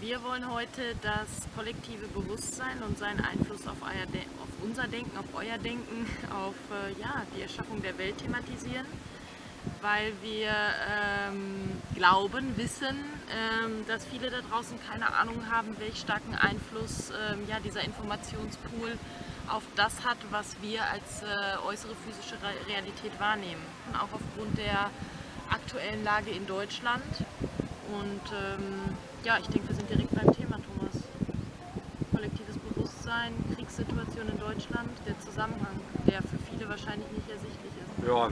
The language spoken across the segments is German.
Wir wollen heute das kollektive Bewusstsein und seinen Einfluss auf, auf unser Denken, auf euer Denken, auf äh, ja, die Erschaffung der Welt thematisieren, weil wir ähm, glauben, wissen, ähm, dass viele da draußen keine Ahnung haben, welch starken Einfluss ähm, ja, dieser Informationspool auf das hat, was wir als äh, äußere physische Realität wahrnehmen. Auch aufgrund der aktuellen Lage in Deutschland. Und ähm, ja, ich denke, wir sind direkt beim Thema, Thomas. Kollektives Bewusstsein, Kriegssituation in Deutschland, der Zusammenhang, der für viele wahrscheinlich nicht ersichtlich ist. Ja,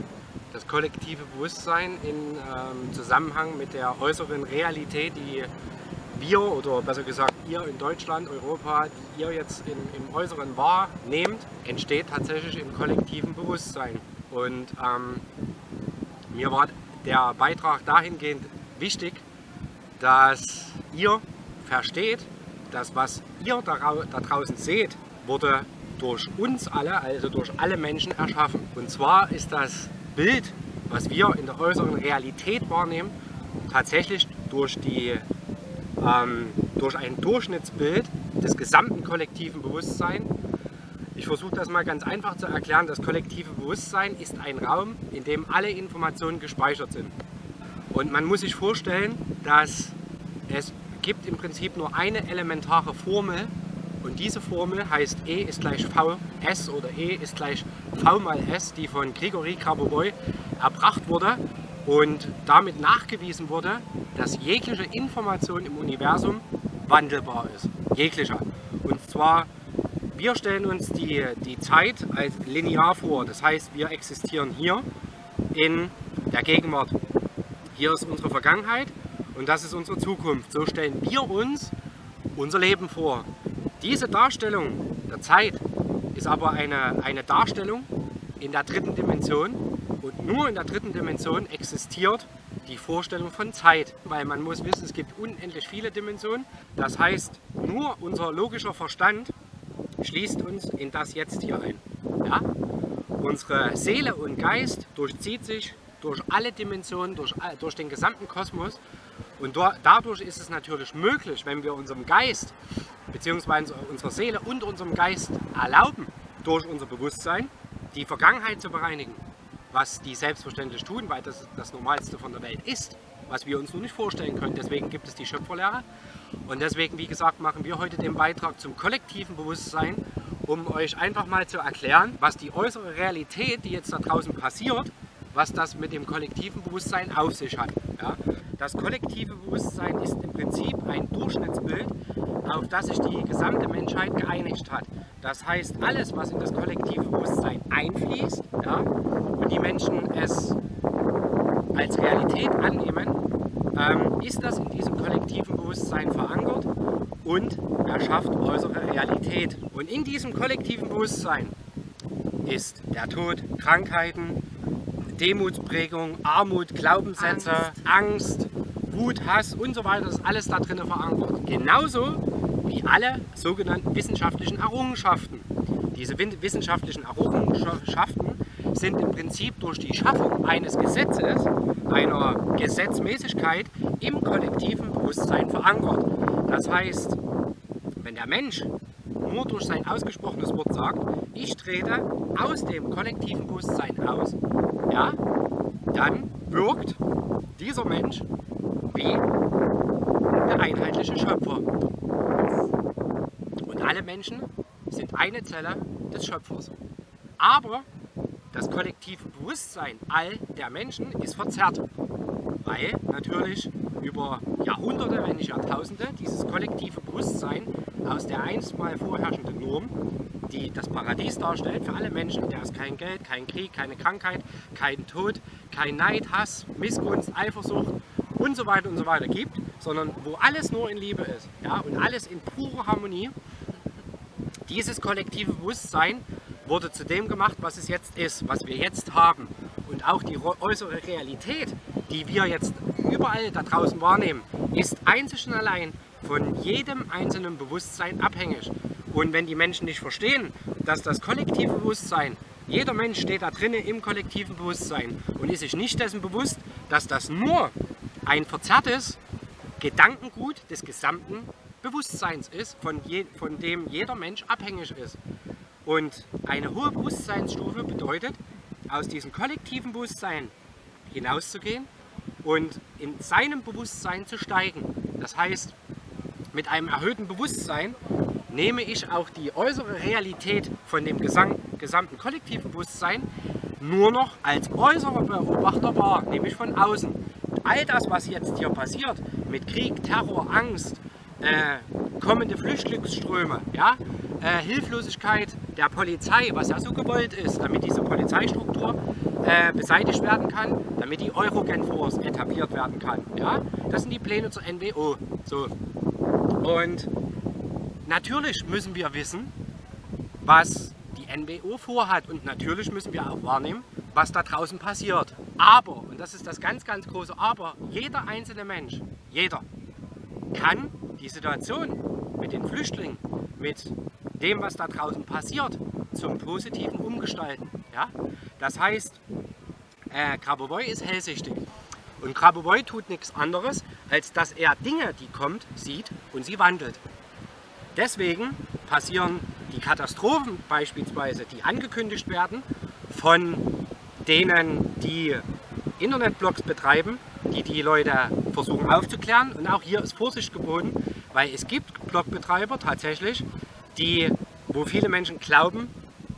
das kollektive Bewusstsein in ähm, Zusammenhang mit der äußeren Realität, die wir oder besser gesagt ihr in Deutschland, Europa, die ihr jetzt in, im Äußeren wahrnehmt, entsteht tatsächlich im kollektiven Bewusstsein. Und ähm, mir war der Beitrag dahingehend wichtig, dass ihr versteht, dass was ihr da, draußen seht, wurde durch uns alle, also durch alle Menschen erschaffen. Und zwar ist das Bild, was wir in der äußeren Realität wahrnehmen, tatsächlich durch, die, ähm, durch ein Durchschnittsbild des gesamten kollektiven Bewusstseins. Ich versuche das mal ganz einfach zu erklären. Das kollektive Bewusstsein ist ein Raum, in dem alle Informationen gespeichert sind. Und man muss sich vorstellen, dass es gibt im Prinzip nur eine elementare Formel und diese Formel heißt E ist gleich Vs oder E ist gleich V mal S, die von Grigori Karboboy erbracht wurde und damit nachgewiesen wurde, dass jegliche Information im Universum wandelbar ist. Jeglicher. Und zwar, wir stellen uns die, die Zeit als linear vor. Das heißt, wir existieren hier in der Gegenwart. Hier ist unsere Vergangenheit und das ist unsere Zukunft. So stellen wir uns unser Leben vor. Diese Darstellung der Zeit ist aber eine, eine Darstellung in der dritten Dimension und nur in der dritten Dimension existiert die Vorstellung von Zeit, weil man muss wissen, es gibt unendlich viele Dimensionen. Das heißt, nur unser logischer Verstand schließt uns in das Jetzt hier ein. Ja? Unsere Seele und Geist durchzieht sich durch alle Dimensionen, durch, durch den gesamten Kosmos. Und dadurch ist es natürlich möglich, wenn wir unserem Geist bzw. unserer Seele und unserem Geist erlauben, durch unser Bewusstsein die Vergangenheit zu bereinigen, was die selbstverständlich tun, weil das das Normalste von der Welt ist, was wir uns nur nicht vorstellen können. Deswegen gibt es die Schöpferlehre und deswegen, wie gesagt, machen wir heute den Beitrag zum kollektiven Bewusstsein, um euch einfach mal zu erklären, was die äußere Realität, die jetzt da draußen passiert, was das mit dem kollektiven Bewusstsein auf sich hat. Ja? Das kollektive Bewusstsein ist im Prinzip ein Durchschnittsbild, auf das sich die gesamte Menschheit geeinigt hat. Das heißt, alles, was in das kollektive Bewusstsein einfließt ja, und die Menschen es als Realität annehmen, ähm, ist das in diesem kollektiven Bewusstsein verankert und erschafft äußere Realität. Und in diesem kollektiven Bewusstsein ist der Tod, Krankheiten, Demutsprägung, Armut, Glaubenssätze, Angst. Angst, Wut, Hass und so weiter, ist alles da drin verankert. Genauso wie alle sogenannten wissenschaftlichen Errungenschaften. Diese wissenschaftlichen Errungenschaften sind im Prinzip durch die Schaffung eines Gesetzes, einer Gesetzmäßigkeit im kollektiven Bewusstsein verankert. Das heißt, wenn der Mensch nur durch sein ausgesprochenes Wort sagt, ich trete aus dem kollektiven Bewusstsein aus, ja, dann wirkt dieser Mensch wie der einheitliche Schöpfer. Und alle Menschen sind eine Zelle des Schöpfers. Aber das kollektive Bewusstsein all der Menschen ist verzerrt, weil natürlich über Jahrhunderte, wenn nicht Jahrtausende, dieses kollektive Bewusstsein aus der einstmal Norm, die das Paradies darstellt für alle Menschen, der es kein Geld, kein Krieg, keine Krankheit, kein Tod, kein Neid, Hass, Missgunst, Eifersucht und so weiter und so weiter gibt, sondern wo alles nur in Liebe ist ja, und alles in purer Harmonie. Dieses kollektive Bewusstsein wurde zu dem gemacht, was es jetzt ist, was wir jetzt haben. Und auch die äußere Realität, die wir jetzt überall da draußen wahrnehmen, ist einzig und allein von jedem einzelnen Bewusstsein abhängig. Und wenn die Menschen nicht verstehen, dass das kollektive Bewusstsein, jeder Mensch steht da drinnen im kollektiven Bewusstsein und ist sich nicht dessen bewusst, dass das nur ein verzerrtes Gedankengut des gesamten Bewusstseins ist, von, je, von dem jeder Mensch abhängig ist. Und eine hohe Bewusstseinsstufe bedeutet, aus diesem kollektiven Bewusstsein hinauszugehen und in seinem Bewusstsein zu steigen. Das heißt, mit einem erhöhten Bewusstsein nehme ich auch die äußere Realität von dem gesamten kollektiven Bewusstsein nur noch als äußerer Beobachter wahr, nämlich von außen. All das, was jetzt hier passiert, mit Krieg, Terror, Angst, äh, kommende Flüchtlingsströme, ja, äh, Hilflosigkeit der Polizei, was ja so gewollt ist, damit diese Polizeistruktur äh, beseitigt werden kann, damit die Eurogen Force etabliert werden kann. Ja? Das sind die Pläne zur NWO. So. Und natürlich müssen wir wissen, was die NWO vorhat und natürlich müssen wir auch wahrnehmen, was da draußen passiert. Aber, und das ist das ganz, ganz große Aber, jeder einzelne Mensch, jeder, kann die Situation mit den Flüchtlingen, mit dem, was da draußen passiert, zum Positiven umgestalten. Ja? Das heißt, äh, Grabovoi ist hellsichtig. Und Grabovoi tut nichts anderes, als dass er Dinge, die kommt, sieht und sie wandelt. Deswegen passieren die Katastrophen beispielsweise, die angekündigt werden von denen, die Internetblogs betreiben, die die Leute versuchen aufzuklären. Und auch hier ist Vorsicht geboten, weil es gibt Blogbetreiber tatsächlich, die, wo viele Menschen glauben,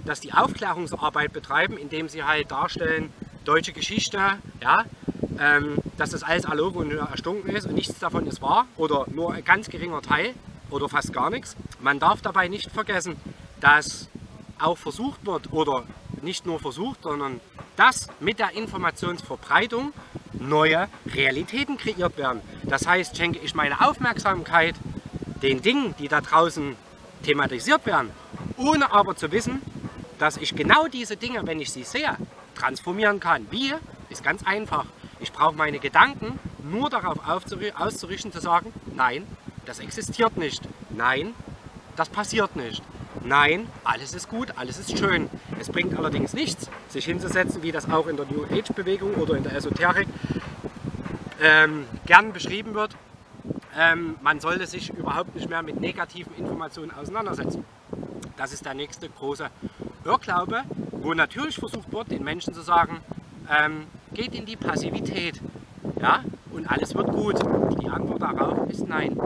dass die Aufklärungsarbeit betreiben, indem sie halt darstellen, deutsche Geschichte, ja, ähm, dass das alles erlogen und erstunken ist und nichts davon ist wahr oder nur ein ganz geringer Teil oder fast gar nichts. Man darf dabei nicht vergessen, dass auch versucht wird oder nicht nur versucht, sondern dass mit der Informationsverbreitung neue Realitäten kreiert werden. Das heißt, schenke ich meine Aufmerksamkeit den Dingen, die da draußen thematisiert werden, ohne aber zu wissen, dass ich genau diese Dinge, wenn ich sie sehe, transformieren kann. Wie? Ist ganz einfach. Ich brauche meine Gedanken nur darauf auszurichten, zu sagen, nein, das existiert nicht. Nein, das passiert nicht. Nein, alles ist gut, alles ist schön. Es bringt allerdings nichts, sich hinzusetzen, wie das auch in der New Age Bewegung oder in der Esoterik ähm, gern beschrieben wird. Ähm, man sollte sich überhaupt nicht mehr mit negativen Informationen auseinandersetzen. Das ist der nächste große Irrglaube, wo natürlich versucht wird, den Menschen zu sagen, ähm, geht in die Passivität ja, und alles wird gut. Die Antwort darauf ist nein.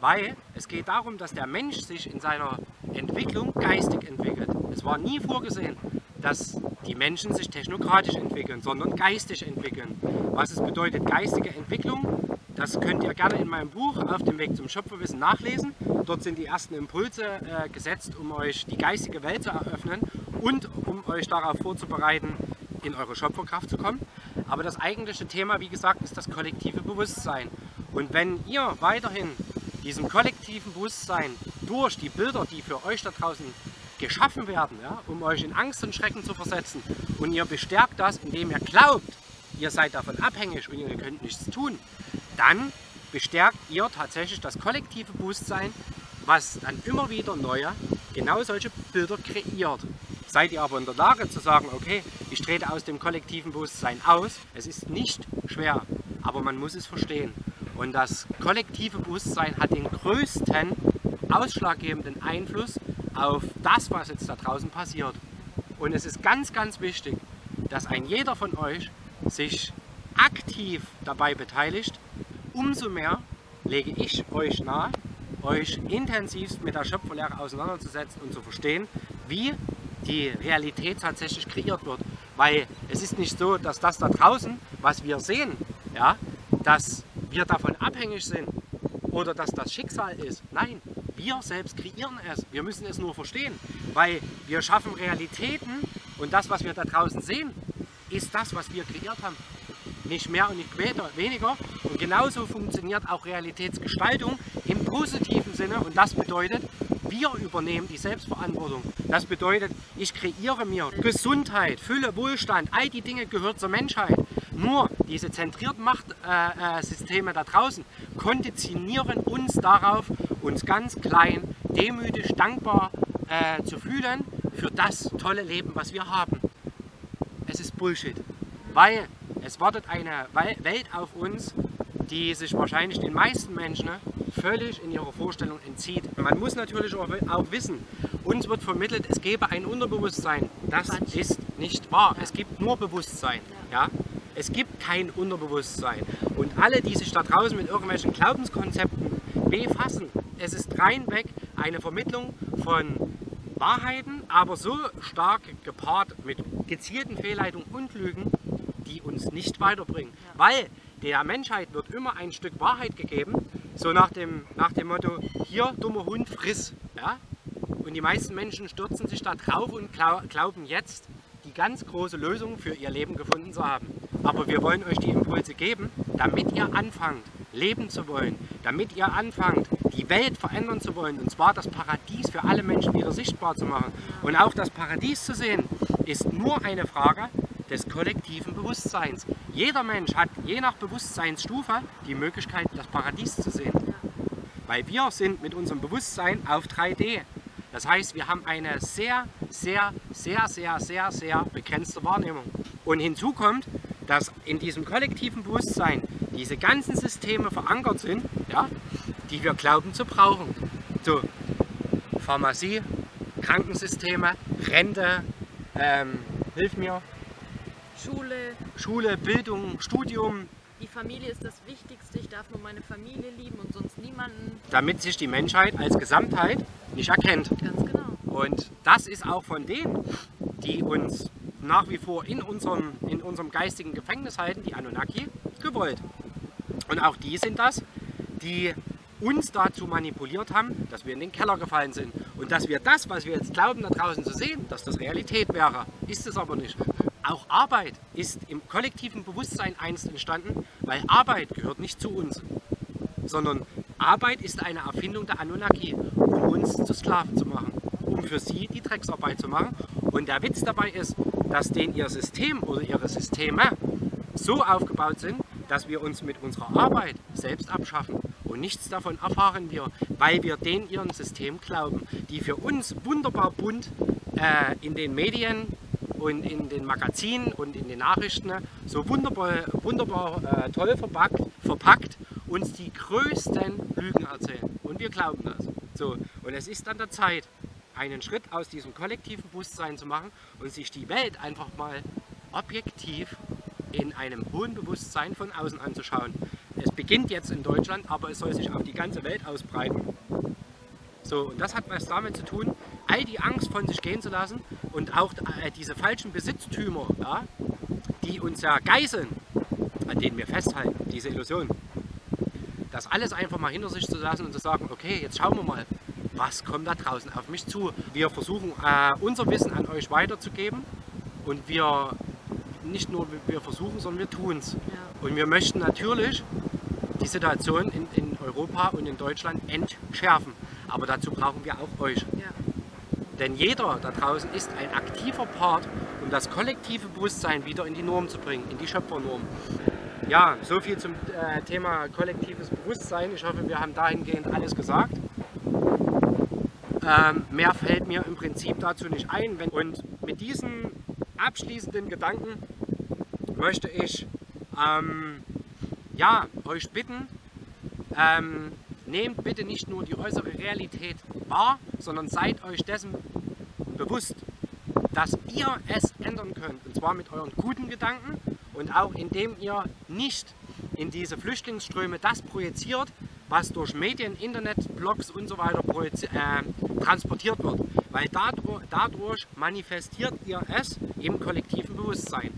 Weil es geht darum, dass der Mensch sich in seiner Entwicklung geistig entwickelt. Es war nie vorgesehen, dass die Menschen sich technokratisch entwickeln, sondern geistig entwickeln. Was es bedeutet, geistige Entwicklung, das könnt ihr gerne in meinem Buch Auf dem Weg zum Schöpferwissen nachlesen. Dort sind die ersten Impulse äh, gesetzt, um euch die geistige Welt zu eröffnen und um euch darauf vorzubereiten, in eure Schöpferkraft zu kommen. Aber das eigentliche Thema, wie gesagt, ist das kollektive Bewusstsein. Und wenn ihr weiterhin diesem kollektiven Bewusstsein durch die Bilder, die für euch da draußen geschaffen werden, ja, um euch in Angst und Schrecken zu versetzen. Und ihr bestärkt das, indem ihr glaubt, ihr seid davon abhängig und ihr könnt nichts tun. Dann bestärkt ihr tatsächlich das kollektive Bewusstsein, was dann immer wieder neue, genau solche Bilder kreiert. Seid ihr aber in der Lage zu sagen, okay, ich trete aus dem kollektiven Bewusstsein aus, es ist nicht schwer, aber man muss es verstehen. Und das kollektive Bewusstsein hat den größten ausschlaggebenden Einfluss auf das, was jetzt da draußen passiert. Und es ist ganz, ganz wichtig, dass ein jeder von euch sich aktiv dabei beteiligt. Umso mehr lege ich euch nahe, euch intensivst mit der Schöpferlehre auseinanderzusetzen und zu verstehen, wie die Realität tatsächlich kreiert wird. Weil es ist nicht so, dass das da draußen, was wir sehen, ja, dass wir davon abhängig sind oder dass das Schicksal ist. Nein, wir selbst kreieren es. Wir müssen es nur verstehen, weil wir schaffen Realitäten und das, was wir da draußen sehen, ist das, was wir kreiert haben. Nicht mehr und nicht weniger. Und genauso funktioniert auch Realitätsgestaltung im positiven Sinne. Und das bedeutet, wir übernehmen die Selbstverantwortung. Das bedeutet, ich kreiere mir Gesundheit, Fülle, Wohlstand. All die Dinge gehören zur Menschheit. Nur diese zentrierten Machtsysteme äh, da draußen konditionieren uns darauf, uns ganz klein, demütig, dankbar äh, zu fühlen für das tolle Leben, was wir haben. Es ist Bullshit, weil es wartet eine Welt auf uns, die sich wahrscheinlich den meisten Menschen ne, völlig in ihrer Vorstellung entzieht. Man muss natürlich auch, auch wissen, uns wird vermittelt, es gäbe ein Unterbewusstsein. Das ist nicht wahr. Es gibt nur Bewusstsein. Ja. Es gibt kein Unterbewusstsein. Und alle, die sich da draußen mit irgendwelchen Glaubenskonzepten befassen, es ist reinweg eine Vermittlung von Wahrheiten, aber so stark gepaart mit gezielten Fehlleitungen und Lügen, die uns nicht weiterbringen. Weil der Menschheit wird immer ein Stück Wahrheit gegeben, so nach dem, nach dem Motto, hier dummer Hund, friss. Ja? Und die meisten Menschen stürzen sich da drauf und glau- glauben jetzt, die ganz große Lösung für ihr Leben gefunden zu haben. Aber wir wollen euch die Impulse geben, damit ihr anfangt, leben zu wollen, damit ihr anfangt, die Welt verändern zu wollen, und zwar das Paradies für alle Menschen wieder sichtbar zu machen. Und auch das Paradies zu sehen, ist nur eine Frage des kollektiven Bewusstseins. Jeder Mensch hat je nach Bewusstseinsstufe die Möglichkeit, das Paradies zu sehen. Weil wir sind mit unserem Bewusstsein auf 3D. Das heißt, wir haben eine sehr, sehr, sehr, sehr, sehr, sehr begrenzte Wahrnehmung. Und hinzu kommt, dass in diesem kollektiven Bewusstsein diese ganzen Systeme verankert sind, ja, die wir glauben zu brauchen. So, Pharmazie, Krankensysteme, Rente, ähm, hilf mir, Schule, Schule, Bildung, Studium, die Familie ist das Wichtigste. Ich darf nur meine Familie lieben und sonst niemanden. damit sich die Menschheit als Gesamtheit nicht erkennt. Ganz genau. Und das ist auch von denen, die uns nach wie vor in unserem, in unserem geistigen Gefängnis halten, die Anunnaki, gewollt. Und auch die sind das, die uns dazu manipuliert haben, dass wir in den Keller gefallen sind. Und dass wir das, was wir jetzt glauben, da draußen zu sehen, dass das Realität wäre, ist es aber nicht. Auch Arbeit ist im kollektiven Bewusstsein einst entstanden, weil Arbeit gehört nicht zu uns, sondern Arbeit ist eine Erfindung der Anunnaki, um uns zu Sklaven zu machen, für sie die Drecksarbeit zu machen. Und der Witz dabei ist, dass denen ihr System oder ihre Systeme so aufgebaut sind, dass wir uns mit unserer Arbeit selbst abschaffen. Und nichts davon erfahren wir, weil wir denen ihren System glauben, die für uns wunderbar bunt äh, in den Medien und in den Magazinen und in den Nachrichten so wunderbar, wunderbar äh, toll verpackt, verpackt uns die größten Lügen erzählen. Und wir glauben das. So, und es ist an der Zeit, einen Schritt aus diesem kollektiven Bewusstsein zu machen und sich die Welt einfach mal objektiv in einem hohen Bewusstsein von außen anzuschauen. Es beginnt jetzt in Deutschland, aber es soll sich auf die ganze Welt ausbreiten. So, und das hat was damit zu tun, all die Angst von sich gehen zu lassen und auch äh, diese falschen Besitztümer, ja, die uns ja geißeln, an denen wir festhalten, diese Illusion. Das alles einfach mal hinter sich zu lassen und zu sagen, okay, jetzt schauen wir mal, was kommt da draußen auf mich zu. Wir versuchen äh, unser Wissen an euch weiterzugeben und wir nicht nur wir versuchen, sondern wir tun es. Ja. Und wir möchten natürlich die Situation in, in Europa und in Deutschland entschärfen. Aber dazu brauchen wir auch euch. Ja. Denn jeder da draußen ist ein aktiver Part, um das kollektive Bewusstsein wieder in die Norm zu bringen, in die Schöpfernorm. Ja, so viel zum äh, Thema kollektives Bewusstsein. Ich hoffe, wir haben dahingehend alles gesagt. Ähm, mehr fällt mir im Prinzip dazu nicht ein. Wenn, und mit diesen abschließenden Gedanken möchte ich ähm, ja, euch bitten, ähm, nehmt bitte nicht nur die äußere Realität wahr, sondern seid euch dessen bewusst, dass ihr es ändern könnt. Und zwar mit euren guten Gedanken und auch indem ihr nicht in diese Flüchtlingsströme das projiziert, was durch Medien, Internet, Blogs und so weiter äh, transportiert wird. Weil dadurch, dadurch manifestiert ihr es im kollektiven Bewusstsein.